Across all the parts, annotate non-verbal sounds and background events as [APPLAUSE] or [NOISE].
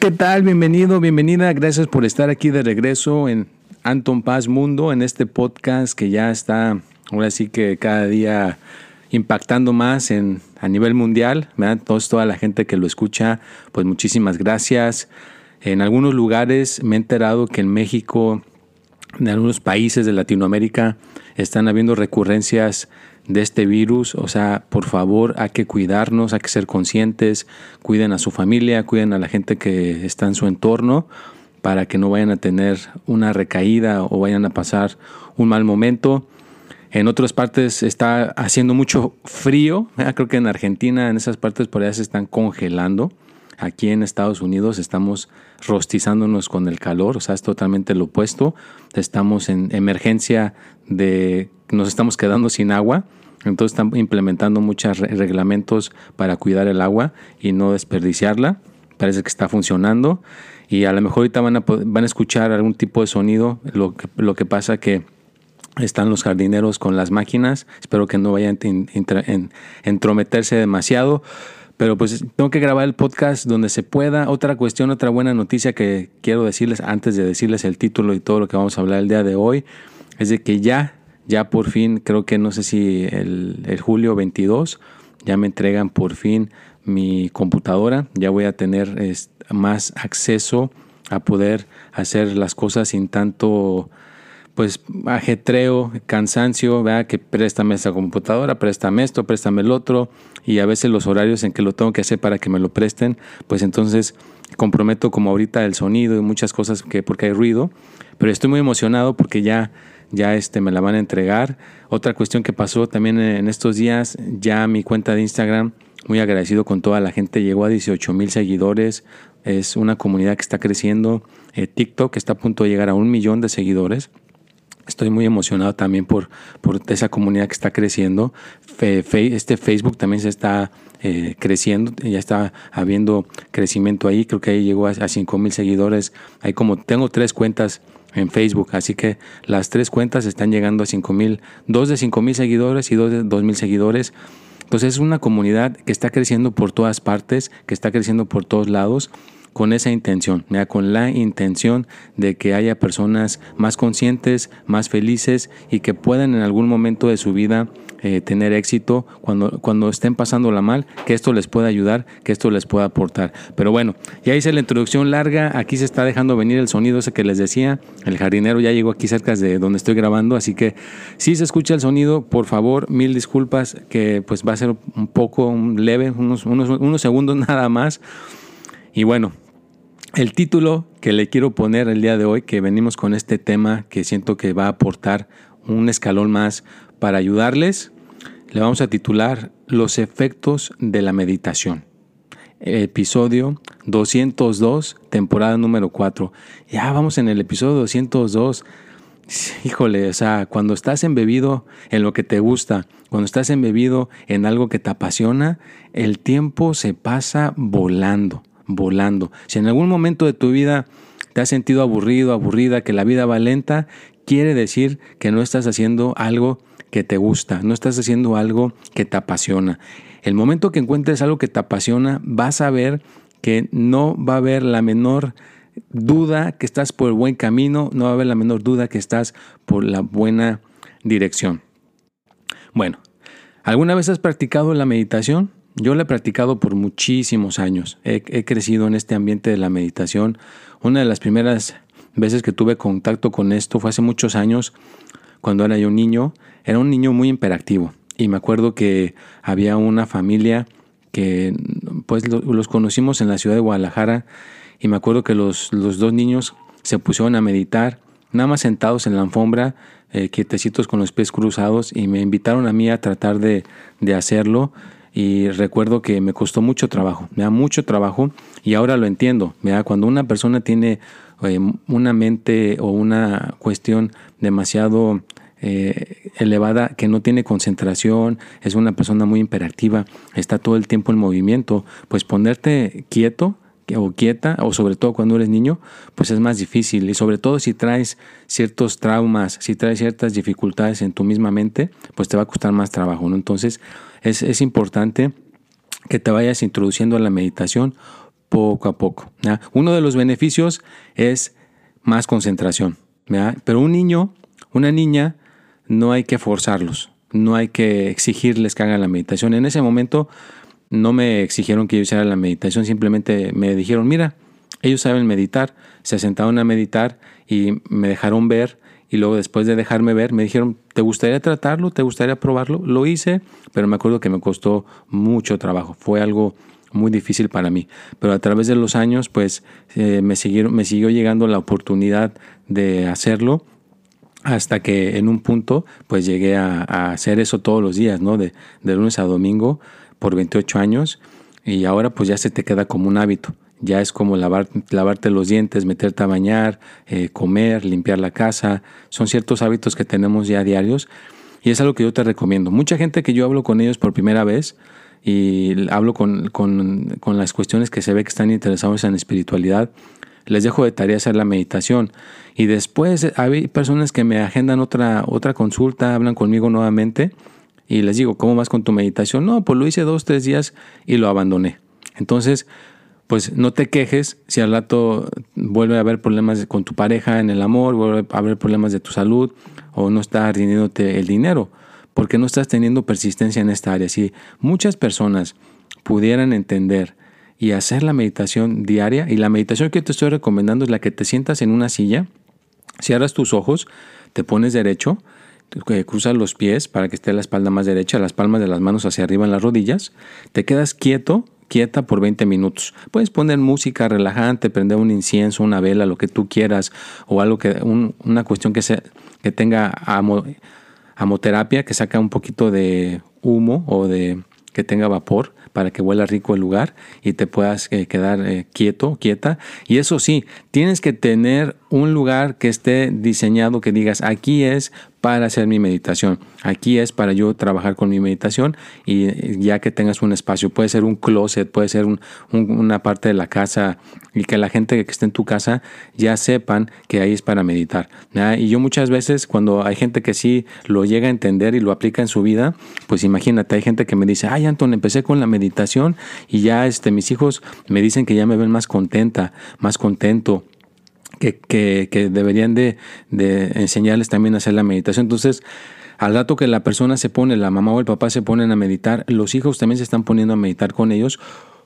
¿Qué tal? Bienvenido, bienvenida. Gracias por estar aquí de regreso en Anton Paz Mundo, en este podcast que ya está, ahora sí que cada día impactando más en, a nivel mundial. toda la gente que lo escucha, pues muchísimas gracias. En algunos lugares me he enterado que en México, en algunos países de Latinoamérica, están habiendo recurrencias de este virus. O sea, por favor, hay que cuidarnos, hay que ser conscientes, cuiden a su familia, cuiden a la gente que está en su entorno para que no vayan a tener una recaída o vayan a pasar un mal momento. En otras partes está haciendo mucho frío. [LAUGHS] Creo que en Argentina, en esas partes por allá se están congelando. Aquí en Estados Unidos estamos rostizándonos con el calor, o sea, es totalmente lo opuesto. Estamos en emergencia de, nos estamos quedando sin agua, entonces están implementando muchos reglamentos para cuidar el agua y no desperdiciarla. Parece que está funcionando y a lo mejor ahorita van a, escuchar algún tipo de sonido. Lo que, lo que pasa que están los jardineros con las máquinas. Espero que no vayan a entrometerse demasiado. Pero pues tengo que grabar el podcast donde se pueda. Otra cuestión, otra buena noticia que quiero decirles antes de decirles el título y todo lo que vamos a hablar el día de hoy, es de que ya, ya por fin, creo que no sé si el, julio 22, ya me entregan por fin mi computadora. Ya voy a tener más acceso a poder hacer las cosas sin tanto pues ajetreo, cansancio, vea que préstame esa computadora, préstame esto, préstame el otro, y a veces los horarios en que lo tengo que hacer para que me lo presten, pues entonces comprometo como ahorita el sonido y muchas cosas que porque hay ruido, pero estoy muy emocionado porque ya ya este me la van a entregar. Otra cuestión que pasó también en estos días, ya mi cuenta de Instagram, muy agradecido con toda la gente, llegó a 18 mil seguidores, es una comunidad que está creciendo, eh, TikTok está a punto de llegar a un millón de seguidores. Estoy muy emocionado también por, por esa comunidad que está creciendo. este Facebook también se está eh, creciendo, ya está habiendo crecimiento ahí. Creo que ahí llegó a, a 5 mil seguidores. Hay como, tengo tres cuentas en Facebook, así que las tres cuentas están llegando a 5 mil, dos de 5 mil seguidores y dos de 2 mil seguidores. Entonces es una comunidad que está creciendo por todas partes, que está creciendo por todos lados con esa intención, con la intención de que haya personas más conscientes, más felices y que puedan en algún momento de su vida eh, tener éxito cuando, cuando estén pasándola mal, que esto les pueda ayudar, que esto les pueda aportar. Pero bueno, ya hice la introducción larga, aquí se está dejando venir el sonido ese que les decía, el jardinero ya llegó aquí cerca de donde estoy grabando, así que si se escucha el sonido, por favor, mil disculpas, que pues va a ser un poco leve, unos, unos, unos segundos [LAUGHS] nada más. Y bueno, el título que le quiero poner el día de hoy, que venimos con este tema que siento que va a aportar un escalón más para ayudarles, le vamos a titular Los efectos de la meditación. Episodio 202, temporada número 4. Ya vamos en el episodio 202. Híjole, o sea, cuando estás embebido en lo que te gusta, cuando estás embebido en algo que te apasiona, el tiempo se pasa volando volando. Si en algún momento de tu vida te has sentido aburrido, aburrida, que la vida va lenta, quiere decir que no estás haciendo algo que te gusta, no estás haciendo algo que te apasiona. El momento que encuentres algo que te apasiona, vas a ver que no va a haber la menor duda que estás por el buen camino, no va a haber la menor duda que estás por la buena dirección. Bueno, ¿alguna vez has practicado la meditación? Yo la he practicado por muchísimos años. He, crecido en este ambiente de la meditación. Una de las primeras veces que tuve contacto con esto fue hace muchos años, cuando era yo niño. Era un niño muy imperactivo. Y me acuerdo que había una familia que pues los conocimos en la ciudad de Guadalajara. Y me acuerdo que los, los dos niños se pusieron a meditar, nada más sentados en la alfombra, eh, quietecitos con los pies cruzados y me invitaron a mí a tratar de, de hacerlo y recuerdo que me costó mucho trabajo, me da mucho trabajo y ahora lo entiendo. Cuando una persona tiene eh, una mente o una cuestión demasiado eh, elevada, que no tiene concentración, es una persona muy imperactiva, está todo el tiempo en movimiento, pues ponerte quieto o quieta, o sobre todo cuando eres niño, pues es más difícil. Y sobre todo si traes ciertos traumas, si traes ciertas dificultades en tu misma mente, pues te va a costar más trabajo. ¿no? Entonces es, importante que te vayas introduciendo a la meditación poco a poco. Uno de los beneficios es más concentración. Pero un niño, una niña, no hay que forzarlos, no hay que exigirles que hagan la meditación. En ese momento no me exigieron que yo hiciera la meditación, simplemente me dijeron, mira, ellos saben meditar, se sentaron a meditar y me dejaron ver y luego después de dejarme ver me dijeron, ¿te gustaría tratarlo? ¿Te gustaría probarlo? Lo hice, pero me acuerdo que me costó mucho trabajo, fue algo muy difícil para mí, pero a través de los años pues eh, me, siguieron, me siguió llegando la oportunidad de hacerlo hasta que en un punto pues llegué a, hacer eso todos los días, ¿no? De, de lunes a domingo por 28 años y ahora pues ya se te queda como un hábito. Ya es como lavar, lavarte los dientes, meterte a bañar, eh, comer, limpiar la casa. Son ciertos hábitos que tenemos ya diarios y es algo que yo te recomiendo. Mucha gente que yo hablo con ellos por primera vez y hablo con, con, con las cuestiones que se ve que están interesados en espiritualidad, les dejo de tarea hacer la meditación. Y después hay personas que me agendan otra, otra consulta, hablan conmigo nuevamente y les digo, ¿cómo vas con tu meditación? No, pues lo hice dos, tres días y lo abandoné. Entonces, pues no te quejes si al rato vuelve a haber problemas con tu pareja en el amor, vuelve a haber problemas de tu salud o no está rindiéndote el dinero, porque no estás teniendo persistencia en esta área. Si muchas personas pudieran entender y hacer la meditación diaria, y la meditación que te estoy recomendando es la que te sientas en una silla, cierras tus ojos, te pones derecho, cruzas los pies para que esté la espalda más derecha, las palmas de las manos hacia arriba en las rodillas, te quedas quieto, quieta por 20 minutos. Puedes poner música relajante, prender un incienso, una vela, lo que tú quieras, o algo que, una cuestión que, se, que tenga amoterapia, que saca un poquito de humo o de que tenga vapor para que huela rico el lugar y te puedas eh, quedar eh, quieto, quieta. Y eso sí, tienes que tener un lugar que esté diseñado que digas, aquí es para hacer mi meditación. Aquí es para yo trabajar con mi meditación y ya que tengas un espacio, puede ser un closet, puede ser una parte de la casa y que la gente que esté en tu casa ya sepan que ahí es para meditar. Y yo muchas veces cuando hay gente que sí lo llega a entender y lo aplica en su vida, pues imagínate, hay gente que me dice, ay Anton, empecé con la meditación y ya este, mis hijos me dicen que ya me ven más contenta, más contento que, deberían de, enseñarles también a hacer la meditación. Entonces, al rato que la persona se pone, la mamá o el papá se ponen a meditar, los hijos también se están poniendo a meditar con ellos.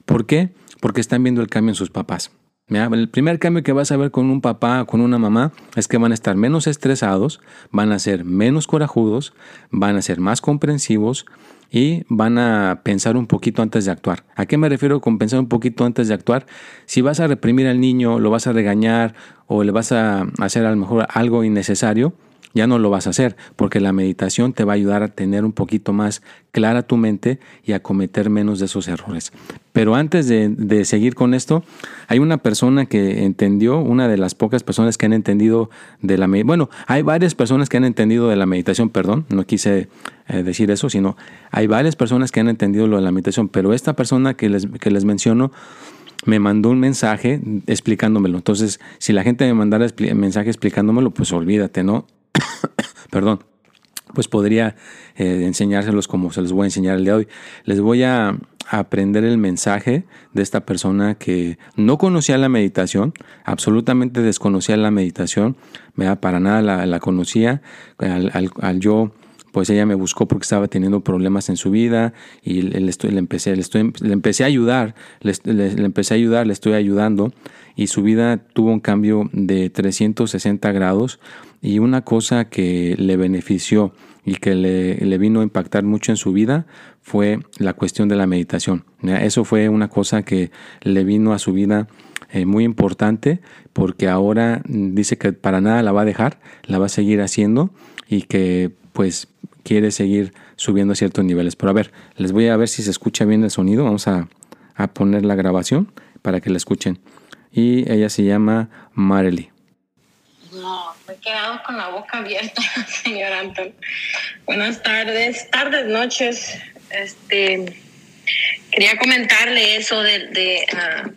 ¿Por qué? Porque están viendo el cambio en sus papás. El primer cambio que vas a ver con un papá con una mamá es que van a estar menos estresados, van a ser menos corajudos, van a ser más comprensivos, y van a pensar un poquito antes de actuar. ¿A qué me refiero con pensar un poquito antes de actuar? Si vas a reprimir al niño, lo vas a regañar o le vas a hacer a lo mejor algo innecesario, ya no lo vas a hacer, porque la meditación te va a ayudar a tener un poquito más clara tu mente y a cometer menos de esos errores. Pero antes de, seguir con esto, hay una persona que entendió, una de las pocas personas que han entendido de la meditación, bueno, hay varias personas que han entendido de la meditación, perdón, no quise eh, decir eso, sino hay varias personas que han entendido lo de la meditación, pero esta persona que les, que les menciono, me mandó un mensaje explicándomelo. Entonces, si la gente me mandara un mensaje explicándomelo, pues olvídate, ¿no? [COUGHS] perdón, pues podría eh, enseñárselos como se los voy a enseñar el día de hoy. Les voy a, aprender el mensaje de esta persona que no conocía la meditación, absolutamente desconocía la meditación, para nada la, conocía. Al, yo pues ella me buscó porque estaba teniendo problemas en su vida y le, empecé, le, estoy, le empecé a ayudar, le, le, empecé a ayudar, le estoy ayudando y su vida tuvo un cambio de 360 grados y una cosa que le benefició y que le, vino a impactar mucho en su vida fue la cuestión de la meditación. Eso fue una cosa que le vino a su vida eh, muy importante porque ahora dice que para nada la va a dejar, la va a seguir haciendo y que pues quiere seguir subiendo ciertos niveles. Pero a ver, les voy a ver si se escucha bien el sonido. Vamos a, a poner la grabación para que la escuchen. Y ella se llama Marely. No, me he quedado con la boca abierta, [LAUGHS] señor Anton. Buenas tardes, tardes, noches. Este, quería comentarle eso de, uh,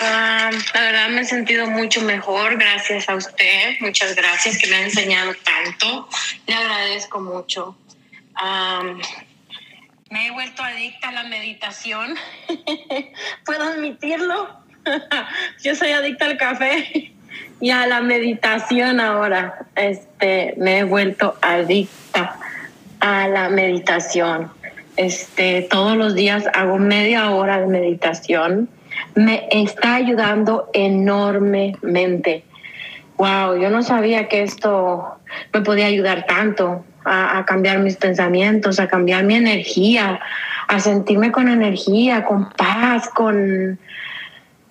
uh, la verdad me he sentido mucho mejor gracias a usted. Muchas gracias que me ha enseñado tanto. Le agradezco mucho. Um, me he vuelto adicta a la meditación. [LAUGHS] ¿Puedo admitirlo? [LAUGHS] Yo soy adicta al café [LAUGHS] y a la meditación ahora. Este, me he vuelto adicta a la meditación. Este, todos los días hago media hora de meditación. Me está ayudando enormemente. Wow, yo no sabía que esto me podía ayudar tanto a, cambiar mis pensamientos, a cambiar mi energía, a sentirme con energía, con paz, con,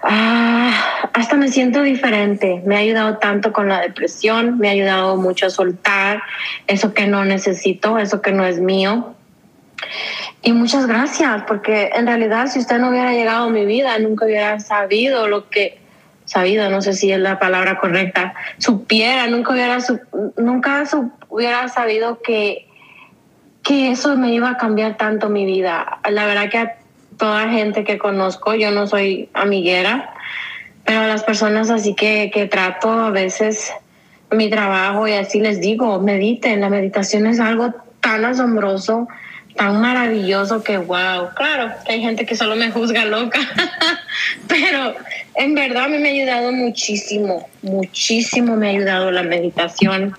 Ah, hasta me siento diferente. Me ha ayudado tanto con la depresión, me ha ayudado mucho a soltar eso que no necesito, eso que no es mío. Y muchas gracias, porque en realidad si usted no hubiera llegado a mi vida, nunca hubiera sabido lo que sabido, no sé si es la palabra correcta, supiera, nunca hubiera nunca hubiera sabido que que eso me iba a cambiar tanto mi vida. La verdad que toda gente que conozco, yo no soy amiguera, pero a las personas así que, que trato a veces mi trabajo y así les digo, mediten, la meditación es algo tan asombroso, tan maravilloso que wow, claro, hay gente que solo me juzga loca, [LAUGHS] pero en verdad a mí me ha ayudado muchísimo, muchísimo me ha ayudado la meditación.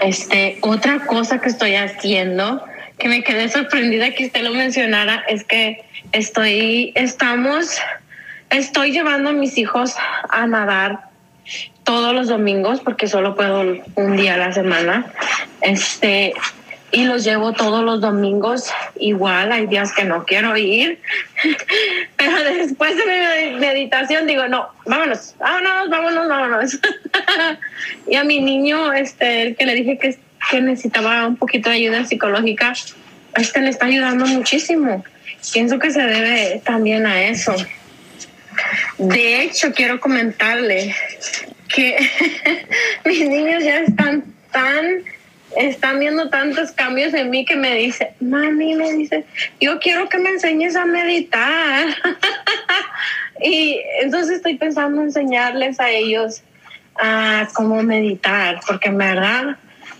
Este, otra cosa que estoy haciendo, que me quedé sorprendida que usted lo mencionara, es que estoy, estamos, estoy llevando a mis hijos a nadar todos los domingos porque solo puedo un día a la semana. Este, y los llevo todos los domingos. Igual hay días que no quiero ir, [LAUGHS] pero después de mi meditación digo, no, vámonos, vámonos, vámonos, vámonos. [LAUGHS] y a mi niño, este, el que le dije que, que necesitaba un poquito de ayuda psicológica, este le está ayudando muchísimo pienso que se debe también a eso. De hecho, quiero comentarle que [LAUGHS] mis niños ya están tan, están viendo tantos cambios en mí que me dice, mami, me dice, yo quiero que me enseñes a meditar. [LAUGHS] y entonces estoy pensando enseñarles a ellos a cómo meditar, porque en verdad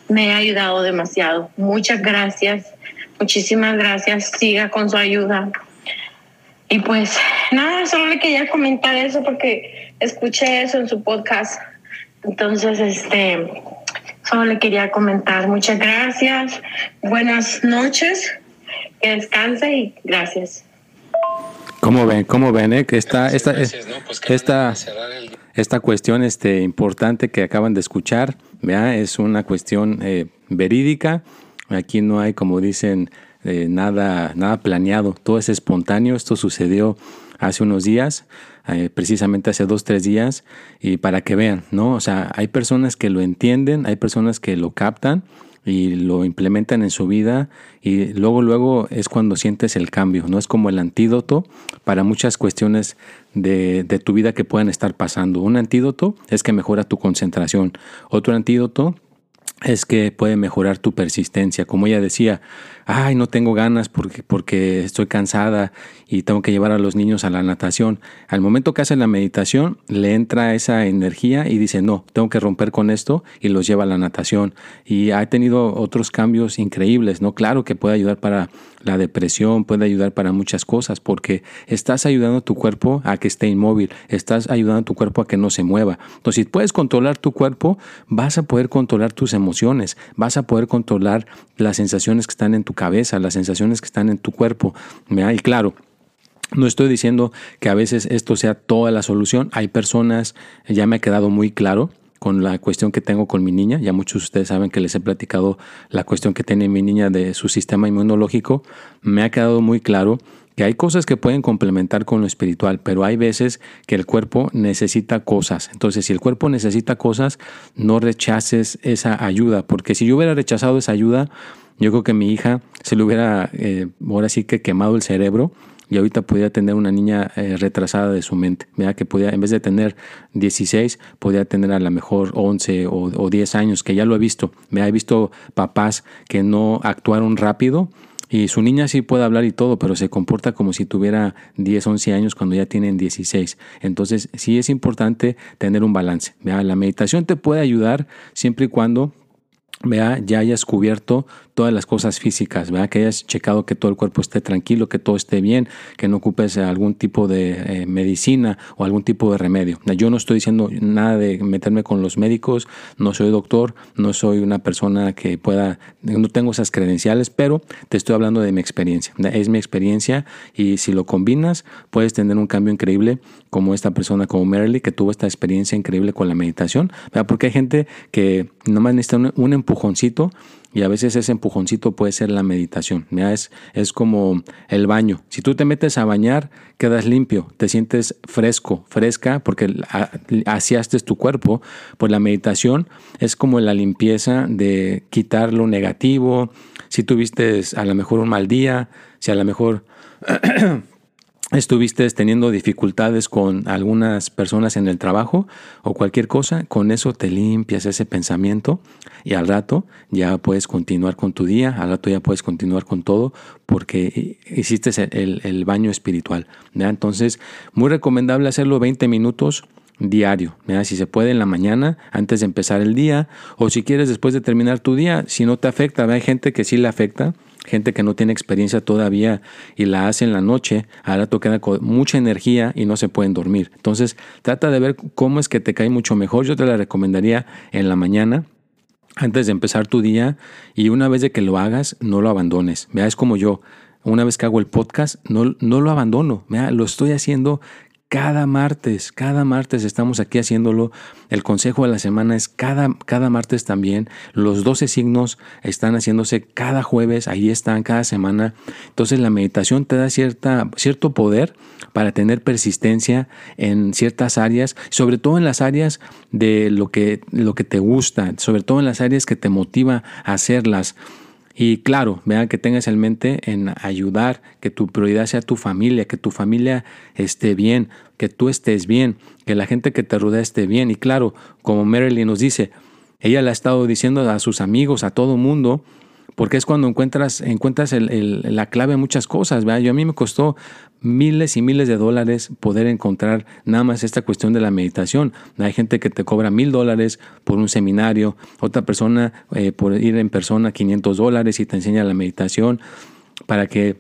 me ha ayudado demasiado. Muchas gracias Muchísimas gracias. Siga con su ayuda. Y pues nada, solo le quería comentar eso porque escuché eso en su podcast. Entonces, este, solo le quería comentar. Muchas gracias. Buenas noches. Que descanse y gracias. ¿Cómo ven? ¿Cómo ven? Eh? Que esta, esta, pues esta, esta cuestión este, importante que acaban de escuchar, ¿vea? es una cuestión eh, verídica Aquí no hay, como dicen, eh, nada, nada planeado, todo es espontáneo. Esto sucedió hace unos días, eh, precisamente hace dos, tres días, y para que vean, ¿no? O sea, hay personas que lo entienden, hay personas que lo captan y lo implementan en su vida y luego luego es cuando sientes el cambio, no es como el antídoto para muchas cuestiones de, de tu vida que puedan estar pasando. Un antídoto es que mejora tu concentración, otro antídoto es que puede mejorar tu persistencia. Como ella decía, ay, no tengo ganas porque, porque estoy cansada y tengo que llevar a los niños a la natación. Al momento que hace la meditación, le entra esa energía y dice, no, tengo que romper con esto y los lleva a la natación. Y ha tenido otros cambios increíbles, ¿no? Claro que puede ayudar para la depresión, puede ayudar para muchas cosas porque estás ayudando a tu cuerpo a que esté inmóvil, estás ayudando a tu cuerpo a que no se mueva. Entonces, si puedes controlar tu cuerpo, vas a poder controlar tus emociones, vas a poder controlar las sensaciones que están en tu cabeza, las sensaciones que están en tu cuerpo. Y claro, no estoy diciendo que a veces esto sea toda la solución. Hay personas, ya me ha quedado muy claro con la cuestión que tengo con mi niña. Ya muchos de ustedes saben que les he platicado la cuestión que tiene mi niña de su sistema inmunológico. Me ha quedado muy claro que hay cosas que pueden complementar con lo espiritual, pero hay veces que el cuerpo necesita cosas. Entonces, si el cuerpo necesita cosas, no rechaces esa ayuda, porque si yo hubiera rechazado esa ayuda, yo creo que mi hija se le hubiera eh, ahora sí que quemado el cerebro y ahorita podría tener una niña eh, retrasada de su mente, ¿verdad? que podía, en vez de tener 16, podría tener a lo mejor 11 o, 10 años, que ya lo he visto. Me he visto papás que no actuaron rápido y su niña sí puede hablar y todo, pero se comporta como si tuviera 10, 11 años cuando ya tienen 16. Entonces sí es importante tener un balance. La meditación te puede ayudar siempre y cuando vea, ya hayas cubierto todas las cosas físicas, ¿verdad? que hayas checado que todo el cuerpo esté tranquilo, que todo esté bien, que no ocupes algún tipo de eh, medicina o algún tipo de remedio. Yo no estoy diciendo nada de meterme con los médicos, no soy doctor, no soy una persona que pueda, no tengo esas credenciales, pero te estoy hablando de mi experiencia. Es mi experiencia y si lo combinas, puedes tener un cambio increíble como esta persona, como Merly, que tuvo esta experiencia increíble con la meditación, ¿verdad? porque hay gente que nomás necesita un, un empujoncito y a veces ese empujoncito puede ser la meditación. Es, es como el baño. Si tú te metes a bañar, quedas limpio, te sientes fresco, fresca, porque asiaste tu cuerpo. Pues la meditación es como la limpieza de quitar lo negativo. Si tuviste a lo mejor un mal día, si a lo mejor [CLEARS THROAT] estuviste teniendo dificultades con algunas personas en el trabajo o cualquier cosa, con eso te limpias ese pensamiento y al rato ya puedes continuar con tu día, al rato ya puedes continuar con todo porque hiciste el, baño espiritual. Entonces, muy recomendable hacerlo 20 minutos diario, si se puede en la mañana antes de empezar el día o si quieres después de terminar tu día, si no te afecta, hay gente que sí le afecta gente que no tiene experiencia todavía y la hace en la noche, ahora te queda con mucha energía y no se pueden dormir. Entonces, trata de ver cómo es que te cae mucho mejor. Yo te la recomendaría en la mañana, antes de empezar tu día, y una vez de que lo hagas, no lo abandones. Vea, es como yo. Una vez que hago el podcast, no, no lo abandono. Vea, lo estoy haciendo cada martes, cada martes estamos aquí haciéndolo. El consejo de la semana es cada, cada martes también. Los 12 signos están haciéndose cada jueves, ahí están cada semana. Entonces la meditación te da cierta, cierto poder para tener persistencia en ciertas áreas, sobre todo en las áreas de lo que, lo que te gusta, sobre todo en las áreas que te motiva a hacerlas. Y claro, vean que tengas en mente en ayudar, que tu prioridad sea tu familia, que tu familia esté bien, que tú estés bien, que la gente que te rodea esté bien. Y claro, como Marilyn nos dice, ella le ha estado diciendo a sus amigos, a todo mundo, porque es cuando encuentras, encuentras la clave en muchas cosas. Yo a mí me costó miles y miles de dólares poder encontrar nada más esta cuestión de la meditación. Hay gente que te cobra mil dólares por un seminario, otra persona eh, por ir en persona 500 dólares y te enseña la meditación para que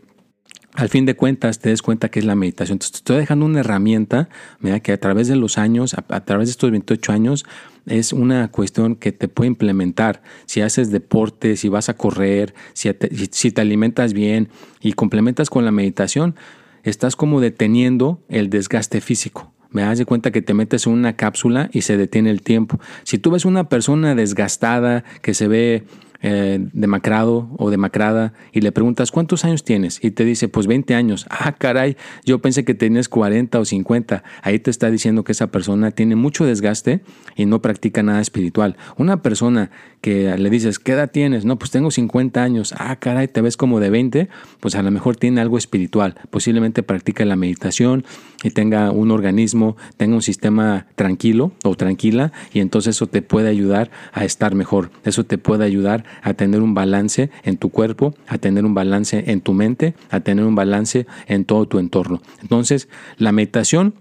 al fin de cuentas te des cuenta que es la meditación. Entonces, te estoy dejando una herramienta mira, que a través de los años, a, través de estos 28 años, es una cuestión que te puede implementar. Si haces deporte, si vas a correr, si te alimentas bien y complementas con la meditación, estás como deteniendo el desgaste físico. Me das de cuenta que te metes en una cápsula y se detiene el tiempo. Si tú ves una persona desgastada que se ve eh, demacrado o demacrada y le preguntas cuántos años tienes y te dice pues 20 años, [LAUGHS] ah caray, yo pensé que tenías 40 o 50, ahí te está diciendo que esa persona tiene mucho desgaste y no practica nada espiritual. Una persona que le dices, ¿qué edad tienes? No, pues tengo 50 años, ah caray, te ves como de 20, pues a lo mejor tiene algo espiritual, posiblemente practica la meditación y tenga un organismo, tenga un sistema tranquilo o tranquila y entonces eso te puede ayudar a estar mejor, eso te puede ayudar a tener un balance en tu cuerpo, a tener un balance en tu mente, a tener un balance en todo tu entorno. Entonces, la meditación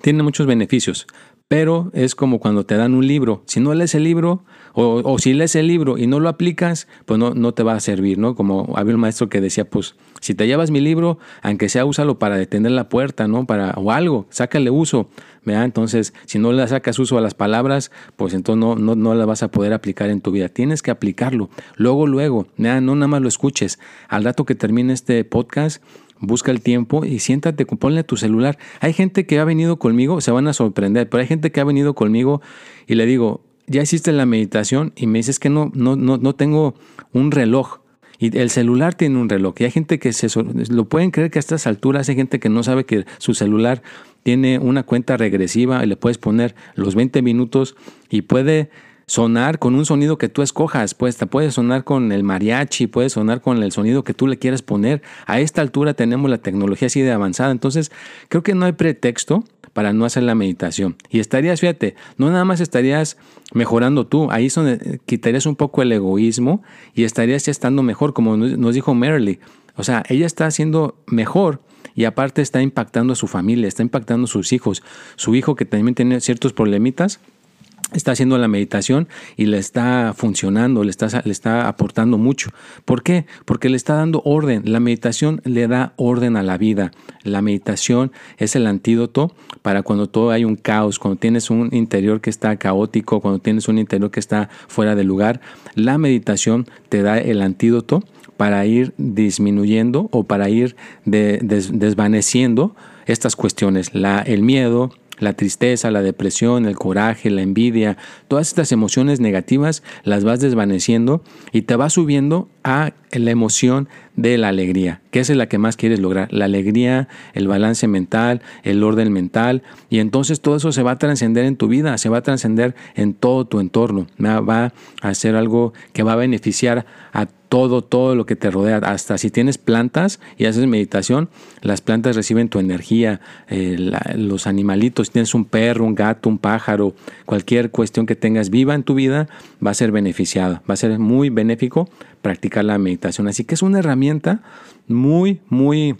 tiene muchos beneficios, pero es como cuando te dan un libro. Si no lees el libro, o, si lees el libro y no lo aplicas, pues no, no te va a servir, ¿no? Como había un maestro que decía, pues, si te llevas mi libro, aunque sea úsalo para detener la puerta, ¿no? Para, o algo, sácale uso. Entonces, si no le sacas uso a las palabras, pues entonces no, no, no las vas a poder aplicar en tu vida. Tienes que aplicarlo. Luego, luego, no nada más lo escuches. Al rato que termine este podcast, busca el tiempo y siéntate, ponle tu celular. Hay gente que ha venido conmigo, se van a sorprender, pero hay gente que ha venido conmigo y le digo, ya hiciste la meditación y me dices que no, no, no, no tengo un reloj. Y el celular tiene un reloj. Y hay gente que se lo pueden creer que a estas alturas hay gente que no sabe que su celular tiene una cuenta regresiva y le puedes poner los 20 minutos y puede sonar con un sonido que tú escojas, pues te puede sonar con el mariachi, puede sonar con el sonido que tú le quieras poner. A esta altura tenemos la tecnología así de avanzada, entonces creo que no hay pretexto para no hacer la meditación. Y estarías, fíjate, no nada más estarías mejorando tú, ahí son, quitarías un poco el egoísmo y estarías ya estando mejor, como nos dijo Merrily. O sea, ella está haciendo mejor y aparte está impactando a su familia, está impactando a sus hijos. Su hijo que también tiene ciertos problemitas, está haciendo la meditación y le está funcionando, le está, le está aportando mucho. ¿Por qué? Porque le está dando orden. La meditación le da orden a la vida. La meditación es el antídoto para cuando todo hay un caos, cuando tienes un interior que está caótico, cuando tienes un interior que está fuera de lugar. La meditación te da el antídoto para ir disminuyendo o para ir desvaneciendo estas cuestiones, la, el miedo, la tristeza, la depresión, el coraje, la envidia, todas estas emociones negativas las vas desvaneciendo y te vas subiendo a la emoción de la alegría, que es la que más quieres lograr, la alegría, el balance mental, el orden mental, y entonces todo eso se va a trascender en tu vida, se va a trascender en todo tu entorno, va a ser algo que va a beneficiar a todo, todo lo que te rodea, hasta si tienes plantas y haces meditación, las plantas reciben tu energía, eh, los animalitos, si tienes un perro, un gato, un pájaro, cualquier cuestión que tengas viva en tu vida, va a ser beneficiada, va a ser muy benéfico practicar la meditación. Así que es una herramienta muy, muy,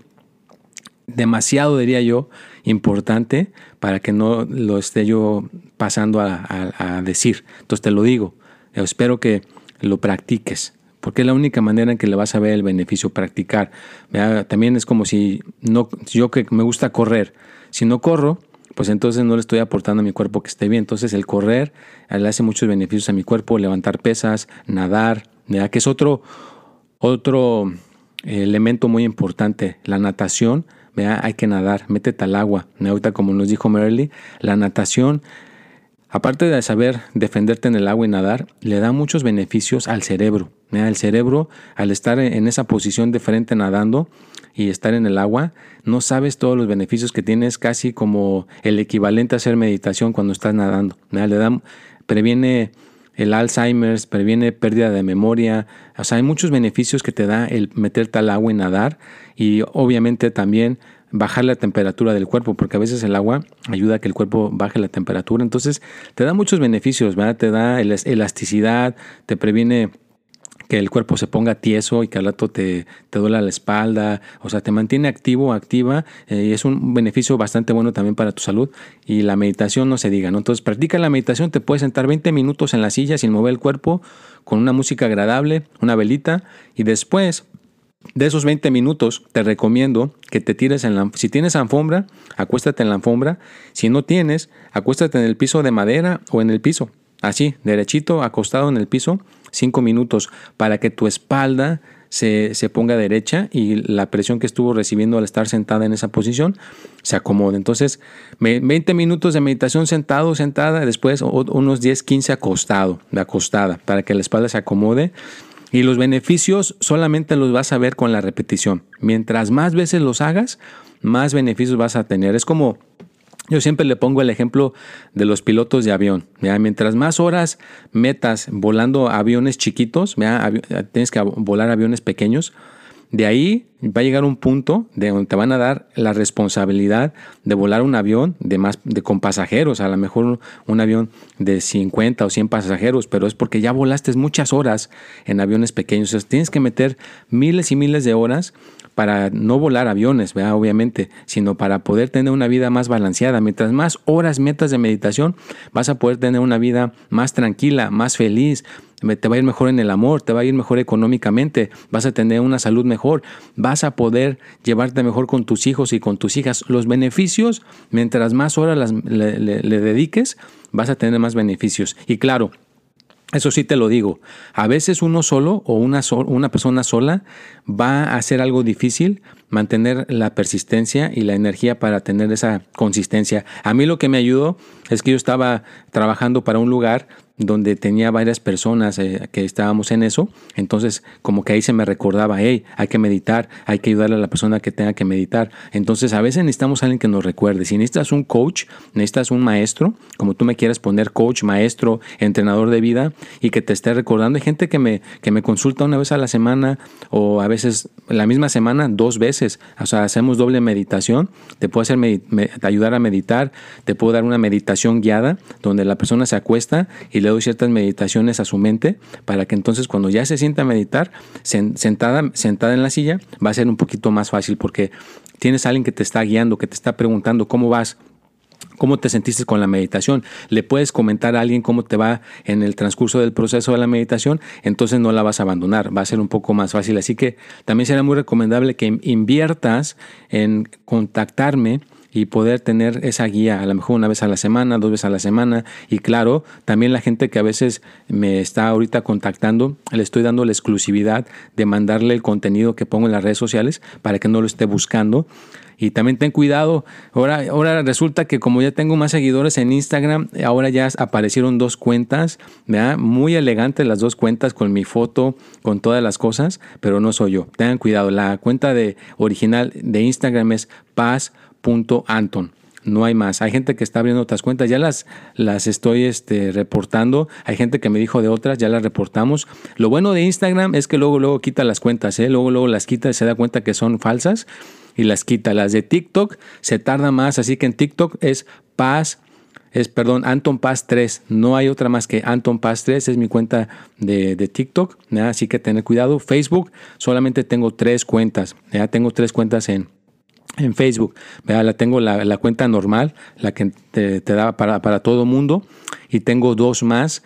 demasiado, diría yo, importante para que no lo esté yo pasando a, decir. Entonces te lo digo, espero que lo practiques porque es la única manera en que le vas a ver el beneficio practicar. También es como si no, yo que me gusta correr, si no corro, pues entonces no le estoy aportando a mi cuerpo que esté bien. Entonces el correr le hace muchos beneficios a mi cuerpo, levantar pesas, nadar, que es otro, otro elemento muy importante. La natación, hay que nadar, métete al agua. Ahorita como nos dijo Merly, la natación Aparte de saber defenderte en el agua y nadar, le da muchos beneficios al cerebro. El cerebro, al estar en esa posición de frente nadando y estar en el agua, no sabes todos los beneficios que tienes, casi como el equivalente a hacer meditación cuando estás nadando. Le da, previene el Alzheimer, previene pérdida de memoria. O sea, hay muchos beneficios que te da el meterte al agua y nadar. Y obviamente también bajar la temperatura del cuerpo, porque a veces el agua ayuda a que el cuerpo baje la temperatura. Entonces, te da muchos beneficios, ¿verdad? Te da elasticidad, te previene que el cuerpo se ponga tieso y que al rato te, te duela la espalda, o sea, te mantiene activo, activa, eh, y es un beneficio bastante bueno también para tu salud. Y la meditación no se diga, ¿no? Entonces, practica la meditación, te puedes sentar 20 minutos en la silla sin mover el cuerpo, con una música agradable, una velita, y después de esos 20 minutos, te recomiendo que te tires en la... Si tienes alfombra, acuéstate en la alfombra. Si no tienes, acuéstate en el piso de madera o en el piso. Así, derechito, acostado en el piso, 5 minutos, para que tu espalda se, ponga derecha y la presión que estuvo recibiendo al estar sentada en esa posición se acomode. Entonces, 20 minutos de meditación sentado, sentada, después unos 10, 15 acostado, de acostada, para que la espalda se acomode y los beneficios solamente los vas a ver con la repetición. Mientras más veces los hagas, más beneficios vas a tener. Es como, yo siempre le pongo el ejemplo de los pilotos de avión. Mientras más horas metas volando aviones chiquitos, tienes que volar aviones pequeños, de ahí va a llegar un punto de donde te van a dar la responsabilidad de volar un avión de más de con pasajeros, a lo mejor un avión de 50 o 100 pasajeros, pero es porque ya volaste muchas horas en aviones pequeños. tienes que meter miles y miles de horas para no volar aviones, obviamente, sino para poder tener una vida más balanceada. Mientras más horas metas de meditación, vas a poder tener una vida más tranquila, más feliz, te va a ir mejor en el amor, te va a ir mejor económicamente, vas a tener una salud mejor, vas a poder llevarte mejor con tus hijos y con tus hijas. Los beneficios, mientras más horas le, le dediques, vas a tener más beneficios. Y claro, eso sí te lo digo, a veces uno solo o una, una persona sola va a hacer algo difícil mantener la persistencia y la energía para tener esa consistencia. A mí lo que me ayudó es que yo estaba trabajando para un lugar donde tenía varias personas eh, que estábamos en eso. Entonces, como que ahí se me recordaba, hey, hay que meditar, hay que ayudarle a la persona que tenga que meditar. Entonces, a veces necesitamos a alguien que nos recuerde. Si necesitas un coach, necesitas un maestro, como tú me quieras poner coach, maestro, entrenador de vida, y que te esté recordando. Hay gente que me, que me consulta una vez a la semana o a veces la misma semana dos veces. O sea, hacemos doble meditación. Te puedo hacer ayudar a meditar, te puedo dar una meditación guiada donde la persona se acuesta y le doy ciertas meditaciones a su mente para que entonces cuando ya se sienta a meditar, sentada, sentada en la silla, va a ser un poquito más fácil porque tienes a alguien que te está guiando, que te está preguntando cómo vas, ¿Cómo te sentiste con la meditación? Le puedes comentar a alguien cómo te va en el transcurso del proceso de la meditación, entonces no la vas a abandonar, va a ser un poco más fácil. Así que también será muy recomendable que inviertas en contactarme y poder tener esa guía a lo mejor una vez a la semana, dos veces a la semana. Y claro, también la gente que a veces me está ahorita contactando, le estoy dando la exclusividad de mandarle el contenido que pongo en las redes sociales para que no lo esté buscando. Y también ten cuidado, ahora, ahora resulta que como ya tengo más seguidores en Instagram, ahora ya aparecieron dos cuentas, ¿verdad? muy elegantes las dos cuentas con mi foto, con todas las cosas, pero no soy yo. Tengan cuidado, la cuenta de original de Instagram es paz Anton. No hay más. Hay gente que está abriendo otras cuentas. Ya las, las estoy este, reportando. Hay gente que me dijo de otras, ya las reportamos. Lo bueno de Instagram es que luego, luego quita las cuentas. ¿eh? Luego, luego las quita y se da cuenta que son falsas y las quita. Las de TikTok se tarda más. Así que en TikTok es Paz es, perdón, Anton Paz 3. No hay otra más que Anton Paz 3. Es mi cuenta de, TikTok. Así que tener cuidado. Facebook, solamente tengo tres cuentas. Ya tengo tres cuentas en, en Facebook. La tengo la, cuenta normal, la que te, da para, para, todo mundo. Y tengo dos más,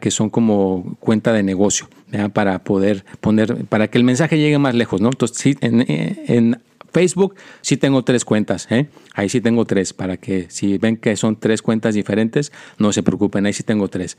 que son como cuenta de negocio, para poder poner, para que el mensaje llegue más lejos. ¿no? Entonces, sí, en, Facebook sí tengo tres cuentas. ¿eh? Ahí sí tengo tres, para que si ven que son tres cuentas diferentes, no se preocupen, ahí sí tengo tres.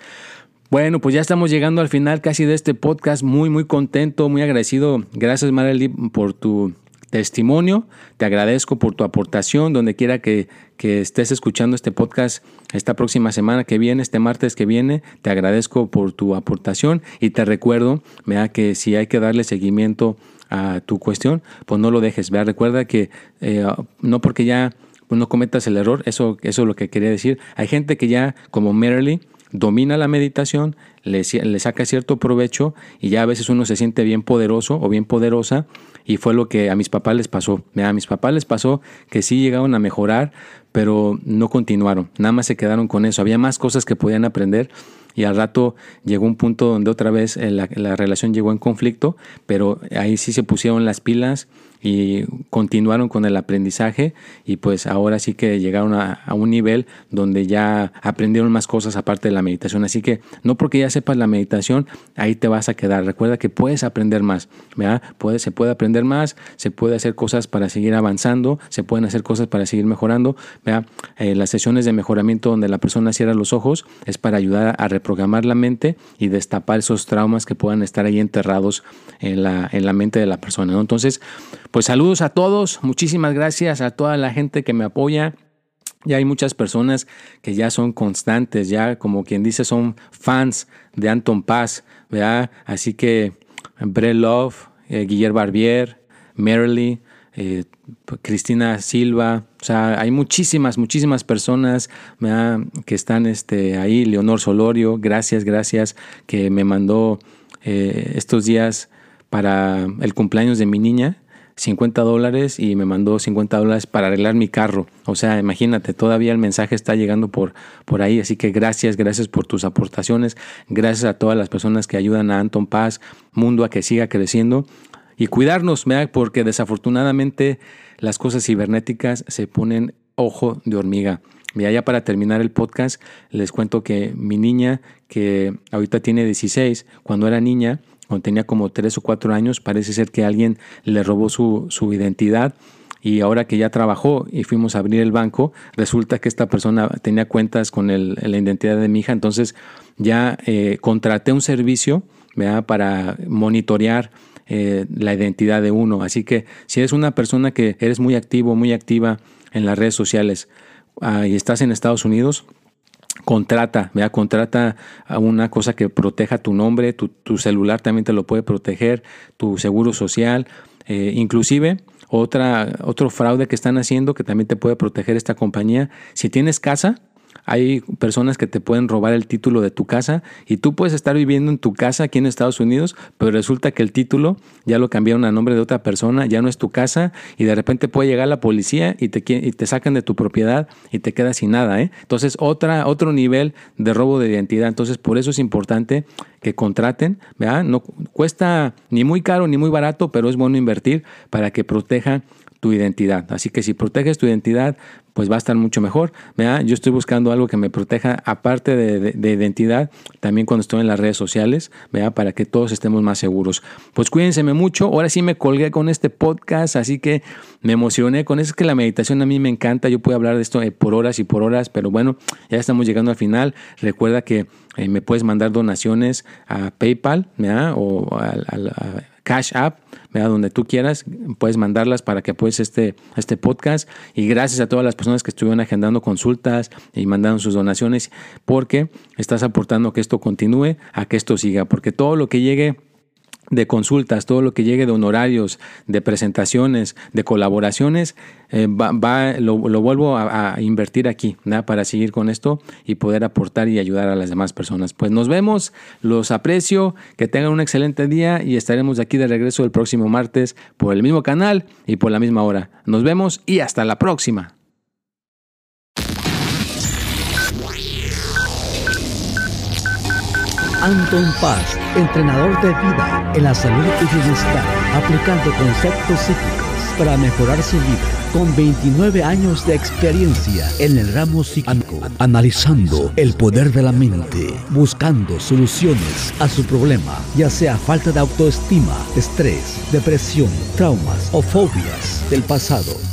Bueno, pues ya estamos llegando al final casi de este podcast. Muy, muy contento, muy agradecido. Gracias, Marely, por tu testimonio. Te agradezco por tu aportación, donde quiera que, estés escuchando este podcast esta próxima semana que viene, este martes que viene. Te agradezco por tu aportación y te recuerdo vea, que si hay que darle seguimiento a tu cuestión, pues no lo dejes. Vea, recuerda que eh, no porque ya no cometas el error, eso, eso es lo que quería decir. Hay gente que ya, como Merrily, domina la meditación, le, le, saca cierto provecho y ya a veces uno se siente bien poderoso o bien poderosa y fue lo que a mis papás les pasó. A mis papás les pasó que sí llegaron a mejorar, pero no continuaron, nada más se quedaron con eso. Había más cosas que podían aprender y al rato llegó un punto donde otra vez eh, la, la relación llegó en conflicto, pero ahí sí se pusieron las pilas y continuaron con el aprendizaje y pues ahora sí que llegaron a, un nivel donde ya aprendieron más cosas aparte de la meditación. Así que no porque ya sepas la meditación, ahí te vas a quedar. Recuerda que puedes aprender más, ¿verdad? Se puede aprender más, se puede hacer cosas para seguir avanzando, se pueden hacer cosas para seguir mejorando. ¿verdad? Eh, las sesiones de mejoramiento donde la persona cierra los ojos es para ayudar a reprogramar la mente y destapar esos traumas que puedan estar ahí enterrados en la, en la mente de la persona. Entonces, pues saludos a todos, muchísimas gracias a toda la gente que me apoya. Ya hay muchas personas que ya son constantes, ya como quien dice son fans de Anton Paz, ¿verdad? Así que Brett Love, eh, Guillermo Barbier, Merrily, eh, Cristina Silva, o sea, hay muchísimas, muchísimas personas que están este, ahí, Leonor Solorio, gracias, gracias, que me mandó eh, estos días para el cumpleaños de mi niña, 50 dólares y me mandó 50 dólares para arreglar mi carro. O sea, imagínate, todavía el mensaje está llegando por, por ahí. Así que gracias, gracias por tus aportaciones. Gracias a todas las personas que ayudan a Anton Paz, Mundo a que siga creciendo. Y cuidarnos, porque desafortunadamente las cosas cibernéticas se ponen ojo de hormiga. Mira, ya para terminar el podcast, les cuento que mi niña, que ahorita tiene 16, cuando era niña, cuando tenía como tres o cuatro años, parece ser que alguien le robó su, identidad. Y ahora que ya trabajó y fuimos a abrir el banco, resulta que esta persona tenía cuentas con la identidad de mi hija, entonces ya eh, contraté un servicio para monitorear eh, la identidad de uno. Así que si eres una persona que eres muy activo, muy activa en las redes sociales ah, y estás en Estados Unidos, contrata, vea, contrata a una cosa que proteja tu nombre, tu, celular también te lo puede proteger, tu seguro social, eh, inclusive otra, otro fraude que están haciendo que también te puede proteger esta compañía. Si tienes casa, hay personas que te pueden robar el título de tu casa y tú puedes estar viviendo en tu casa aquí en Estados Unidos, pero resulta que el título ya lo cambiaron a nombre de otra persona, ya no es tu casa y de repente puede llegar la policía y te, te sacan de tu propiedad y te quedas sin nada. ¿eh? Entonces, otra, otro nivel de robo de identidad. Entonces, por eso es importante que contraten, ¿verdad? No cuesta ni muy caro ni muy barato, pero es bueno invertir para que proteja tu identidad. Así que si proteges tu identidad, pues va a estar mucho mejor. Yo estoy buscando algo que me proteja, aparte de, identidad, también cuando estoy en las redes sociales, ¿vea? para que todos estemos más seguros. Pues cuídense mucho. Ahora sí me colgué con este podcast, así que me emocioné con eso. Es que la meditación a mí me encanta. Yo puedo hablar de esto eh, por horas y por horas, pero bueno, ya estamos llegando al final. Recuerda que eh, me puedes mandar donaciones a PayPal o a, a Cash App, donde tú quieras, puedes mandarlas para que apoyes este, este podcast. Y gracias a todas las personas que estuvieron agendando consultas y mandaron sus donaciones, porque estás aportando que esto continúe, a que esto siga, porque todo lo que llegue de consultas, todo lo que llegue de honorarios, de presentaciones, de colaboraciones, eh, va, lo, vuelvo a, invertir aquí para seguir con esto y poder aportar y ayudar a las demás personas. Pues nos vemos, los aprecio, que tengan un excelente día y estaremos aquí de regreso el próximo martes por el mismo canal y por la misma hora. Nos vemos y hasta la próxima. Anton Paz, entrenador de vida en la salud y bienestar, aplicando conceptos psíquicos para mejorar su vida. Con 29 años de experiencia en el ramo psíquico, analizando el poder de la mente, buscando soluciones a su problema, ya sea falta de autoestima, estrés, depresión, traumas o fobias del pasado